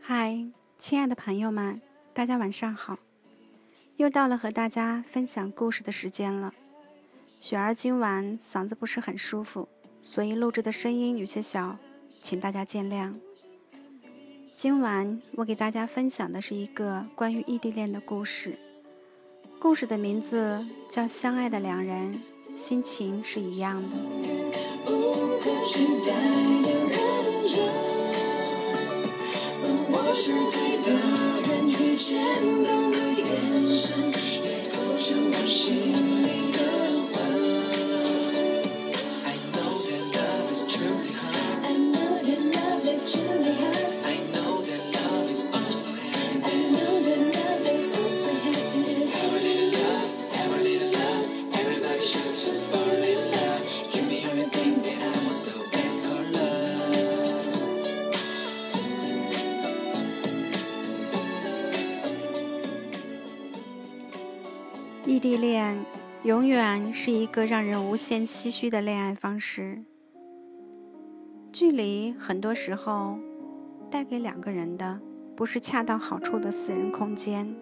嗨，亲爱的朋友们，大家晚上好。又到了和大家分享故事的时间了。雪儿今晚嗓子不是很舒服，所以录制的声音有些小，请大家见谅。今晚我给大家分享的是一个关于异地恋的故事。故事的名字叫《相爱的两人》，心情是一样的。期待的认真 oh 我是对的人最简单的眼神。异地恋永远是一个让人无限唏嘘的恋爱方式。距离很多时候带给两个人的不是恰到好处的私人空间，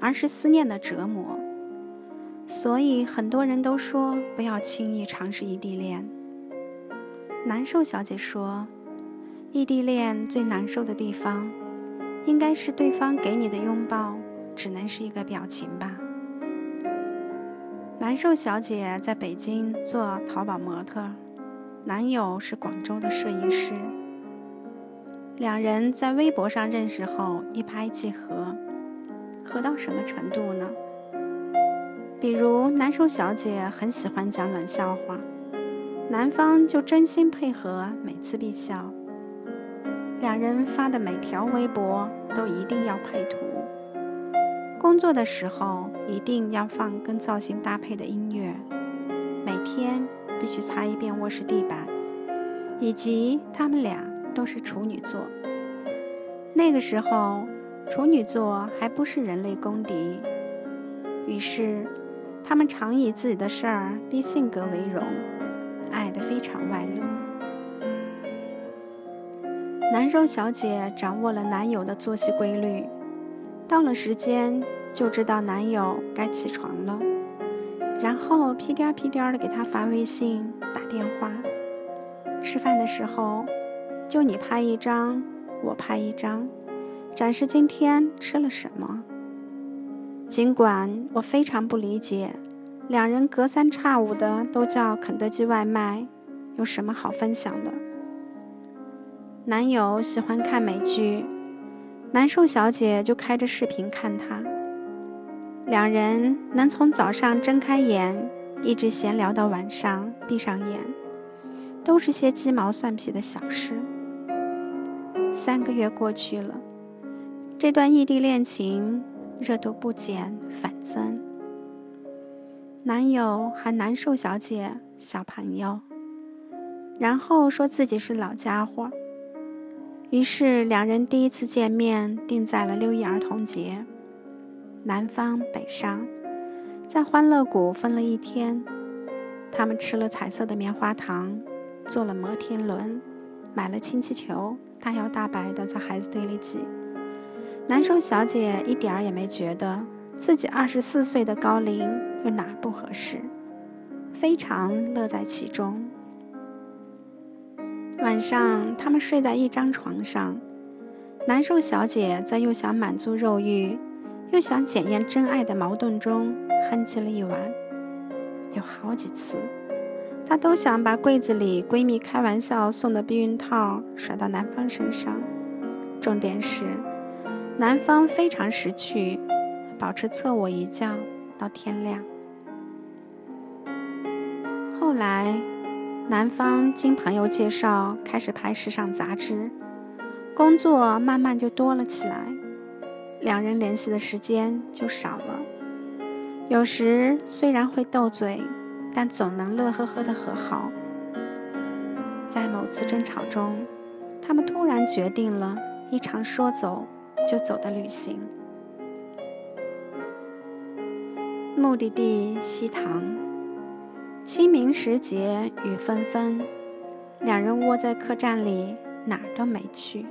而是思念的折磨。所以很多人都说不要轻易尝试异地恋。难受小姐说，异地恋最难受的地方，应该是对方给你的拥抱只能是一个表情吧。难受小姐在北京做淘宝模特，男友是广州的摄影师。两人在微博上认识后一拍即合，合到什么程度呢？比如难受小姐很喜欢讲冷笑话，男方就真心配合，每次必笑。两人发的每条微博都一定要配图。工作的时候一定要放跟造型搭配的音乐，每天必须擦一遍卧室地板，以及他们俩都是处女座。那个时候，处女座还不是人类公敌，于是他们常以自己的事儿逼性格为荣，爱得非常外露。男生小姐掌握了男友的作息规律。到了时间就知道男友该起床了，然后屁颠儿屁颠儿的给他发微信、打电话。吃饭的时候，就你拍一张，我拍一张，展示今天吃了什么。尽管我非常不理解，两人隔三差五的都叫肯德基外卖，有什么好分享的？男友喜欢看美剧。难受小姐就开着视频看他，两人能从早上睁开眼一直闲聊到晚上闭上眼，都是些鸡毛蒜皮的小事。三个月过去了，这段异地恋情热度不减反增。男友喊难受小姐小朋友，然后说自己是老家伙。于是，两人第一次见面定在了六一儿童节，南方北上，在欢乐谷分了一天。他们吃了彩色的棉花糖，坐了摩天轮，买了氢气球，大摇大摆地在孩子堆里挤。难受小姐一点儿也没觉得自己二十四岁的高龄有哪不合适，非常乐在其中。晚上，他们睡在一张床上。难受小姐在又想满足肉欲，又想检验真爱的矛盾中哼唧了一晚。有好几次，她都想把柜子里闺蜜开玩笑送的避孕套甩到男方身上。重点是，男方非常识趣，保持侧卧一觉到天亮。后来。男方经朋友介绍开始拍时尚杂志，工作慢慢就多了起来，两人联系的时间就少了。有时虽然会斗嘴，但总能乐呵呵的和好。在某次争吵中，他们突然决定了一场说走就走的旅行，目的地西塘。清明时节雨纷纷，两人窝在客栈里，哪儿都没去。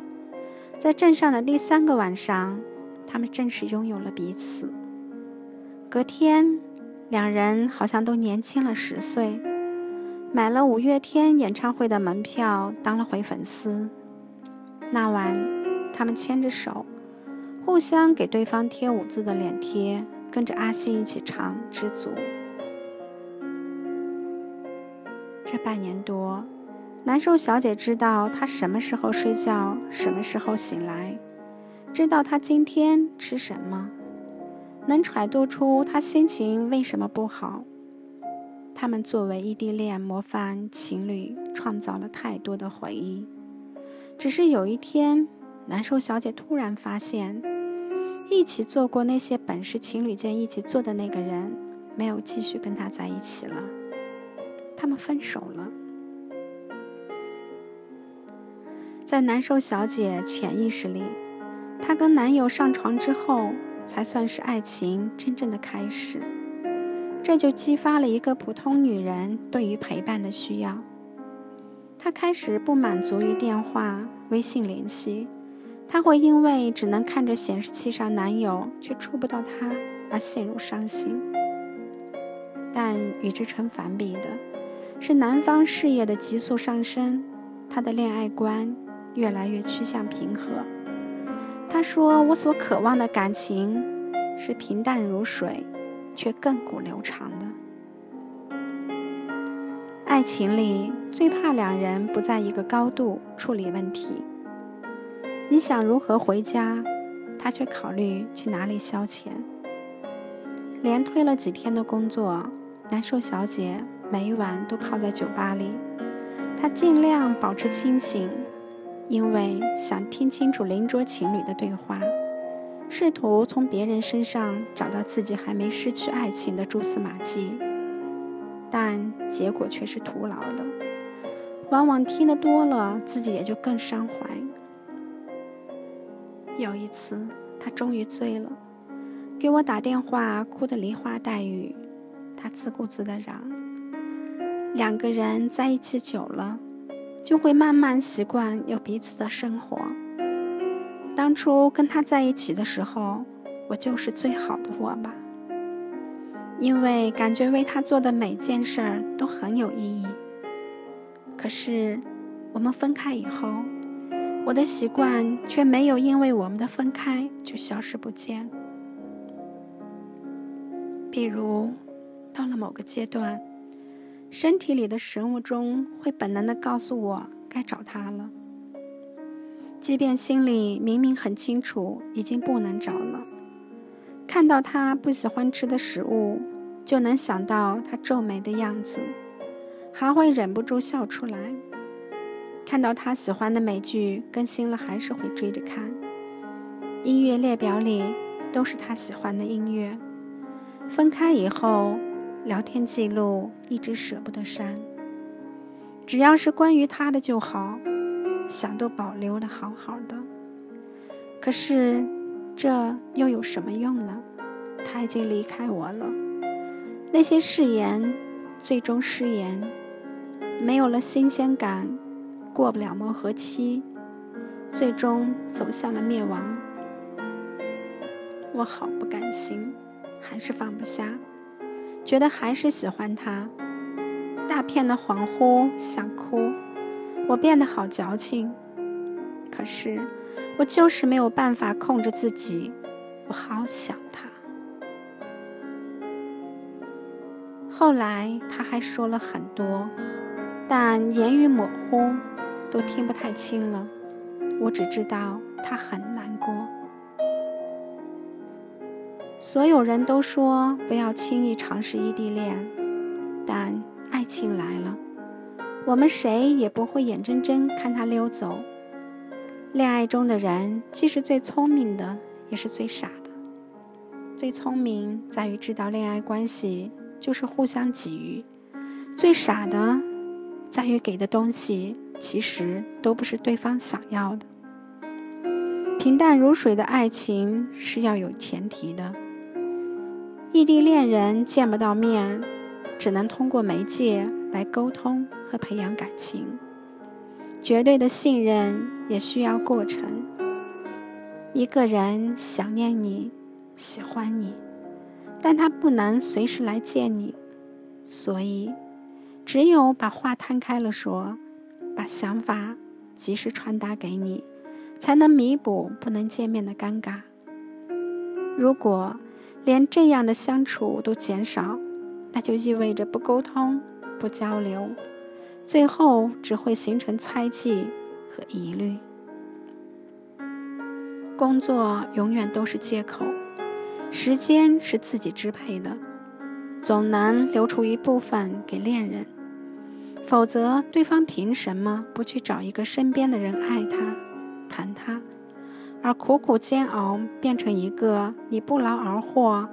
在镇上的第三个晚上，他们正式拥有了彼此。隔天，两人好像都年轻了十岁，买了五月天演唱会的门票，当了回粉丝。那晚，他们牵着手，互相给对方贴五字的脸贴，跟着阿信一起唱《知足》。这半年多。难受小姐知道他什么时候睡觉，什么时候醒来，知道他今天吃什么，能揣度出他心情为什么不好。他们作为异地恋模范情侣，创造了太多的回忆。只是有一天，难受小姐突然发现，一起做过那些本是情侣间一起做的那个人，没有继续跟他在一起了，他们分手了。在难受小姐潜意识里，她跟男友上床之后，才算是爱情真正的开始。这就激发了一个普通女人对于陪伴的需要。她开始不满足于电话、微信联系，她会因为只能看着显示器上男友却触不到他而陷入伤心。但与之成反比的，是男方事业的急速上升，他的恋爱观。越来越趋向平和。他说：“我所渴望的感情是平淡如水，却亘古流长的。爱情里最怕两人不在一个高度处理问题。你想如何回家，他却考虑去哪里消遣。连推了几天的工作，难受小姐每晚都泡在酒吧里。他尽量保持清醒。”因为想听清楚邻桌情侣的对话，试图从别人身上找到自己还没失去爱情的蛛丝马迹，但结果却是徒劳的。往往听得多了，自己也就更伤怀。有一次，他终于醉了，给我打电话，哭得梨花带雨。他自顾自地嚷：“两个人在一起久了。”就会慢慢习惯有彼此的生活。当初跟他在一起的时候，我就是最好的我吧，因为感觉为他做的每件事儿都很有意义。可是我们分开以后，我的习惯却没有因为我们的分开就消失不见。比如，到了某个阶段。身体里的食物钟会本能的告诉我该找他了，即便心里明明很清楚已经不能找了。看到他不喜欢吃的食物，就能想到他皱眉的样子，还会忍不住笑出来。看到他喜欢的美剧更新了，还是会追着看。音乐列表里都是他喜欢的音乐。分开以后。聊天记录一直舍不得删，只要是关于他的就好，想都保留的好好的。可是，这又有什么用呢？他已经离开我了，那些誓言最终失言，没有了新鲜感，过不了磨合期，最终走向了灭亡。我好不甘心，还是放不下。觉得还是喜欢他，大片的恍惚，想哭。我变得好矫情，可是我就是没有办法控制自己。我好想他。后来他还说了很多，但言语模糊，都听不太清了。我只知道他很难过。所有人都说不要轻易尝试异地恋，但爱情来了，我们谁也不会眼睁睁看它溜走。恋爱中的人既是最聪明的，也是最傻的。最聪明在于知道恋爱关系就是互相给予，最傻的在于给的东西其实都不是对方想要的。平淡如水的爱情是要有前提的。异地恋人见不到面，只能通过媒介来沟通和培养感情。绝对的信任也需要过程。一个人想念你，喜欢你，但他不能随时来见你，所以只有把话摊开了说，把想法及时传达给你，才能弥补不能见面的尴尬。如果连这样的相处都减少，那就意味着不沟通、不交流，最后只会形成猜忌和疑虑。工作永远都是借口，时间是自己支配的，总难留出一部分给恋人，否则对方凭什么不去找一个身边的人爱他、谈他，而苦苦煎熬变成一个你不劳而获、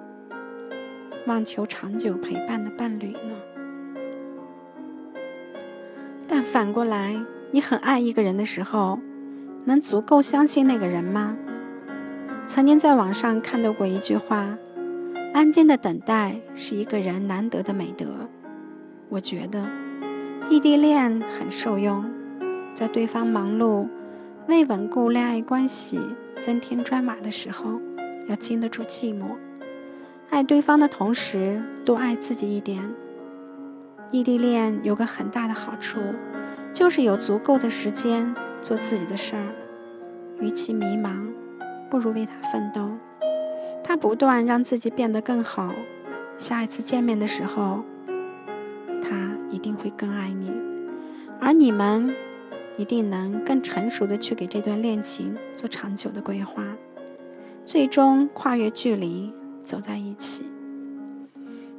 望求长久陪伴的伴侣呢？但反过来，你很爱一个人的时候，能足够相信那个人吗？曾经在网上看到过一句话：“安静的等待是一个人难得的美德。”我觉得异地恋很受用，在对方忙碌、为稳固恋爱关系增添砖瓦的时候，要经得住寂寞，爱对方的同时多爱自己一点。异地恋有个很大的好处，就是有足够的时间做自己的事儿，与其迷茫。不如为他奋斗，他不断让自己变得更好。下一次见面的时候，他一定会更爱你，而你们一定能更成熟的去给这段恋情做长久的规划，最终跨越距离走在一起。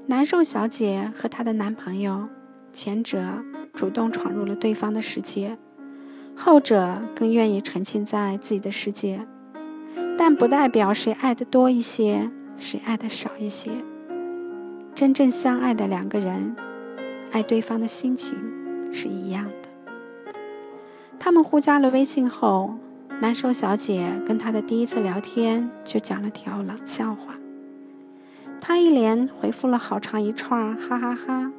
难受小姐和她的男朋友，前者主动闯入了对方的世界，后者更愿意沉浸在自己的世界。但不代表谁爱的多一些，谁爱的少一些。真正相爱的两个人，爱对方的心情是一样的。他们互加了微信后，难受小姐跟他的第一次聊天就讲了条冷笑话。他一连回复了好长一串哈哈哈。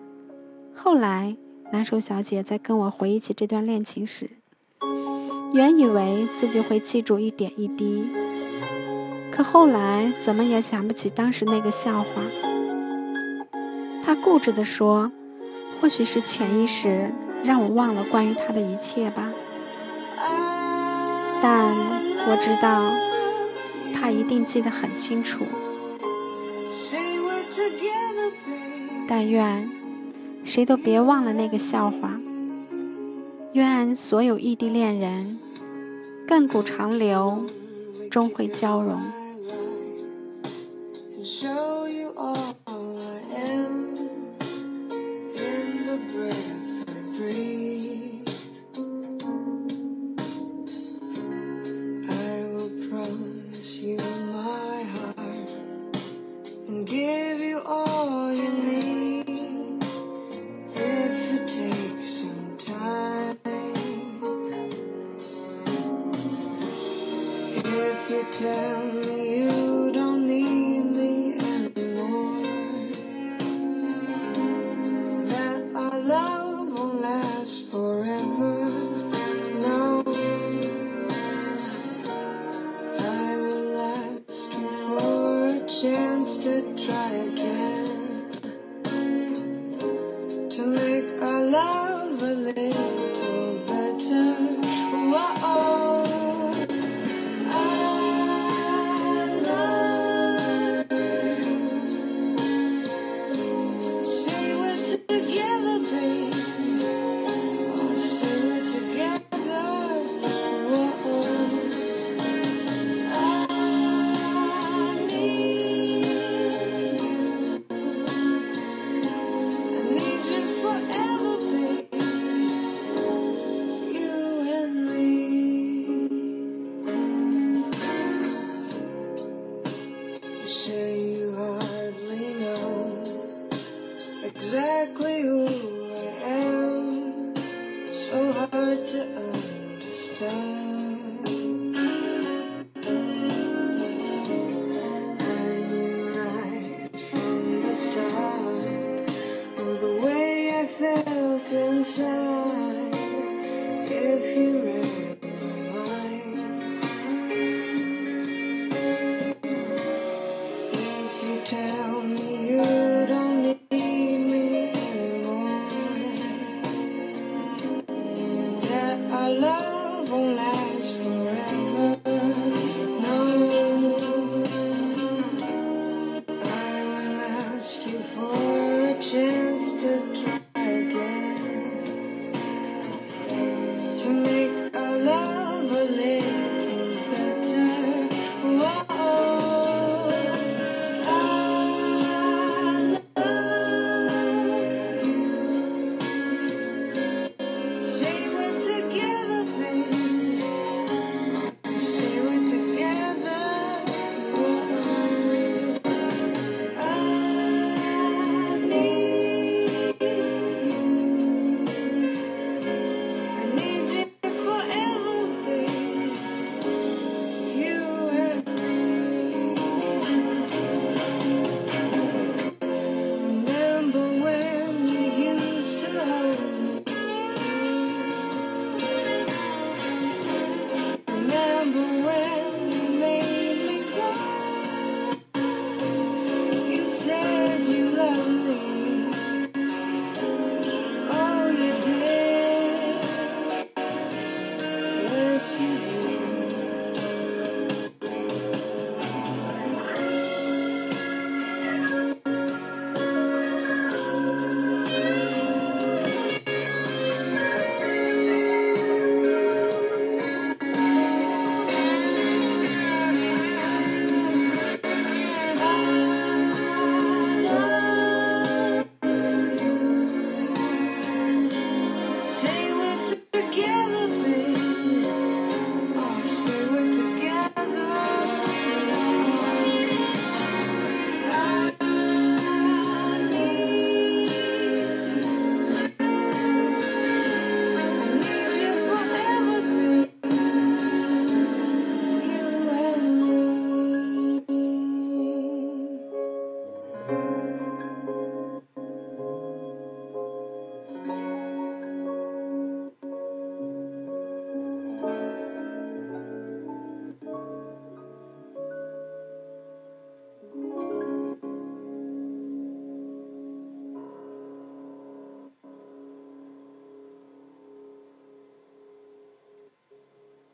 后来，难受小姐在跟我回忆起这段恋情时，原以为自己会记住一点一滴。可后来怎么也想不起当时那个笑话。他固执地说：“或许是潜意识让我忘了关于他的一切吧。”但我知道，他一定记得很清楚。但愿谁都别忘了那个笑话。愿所有异地恋人，亘古长流，终会交融。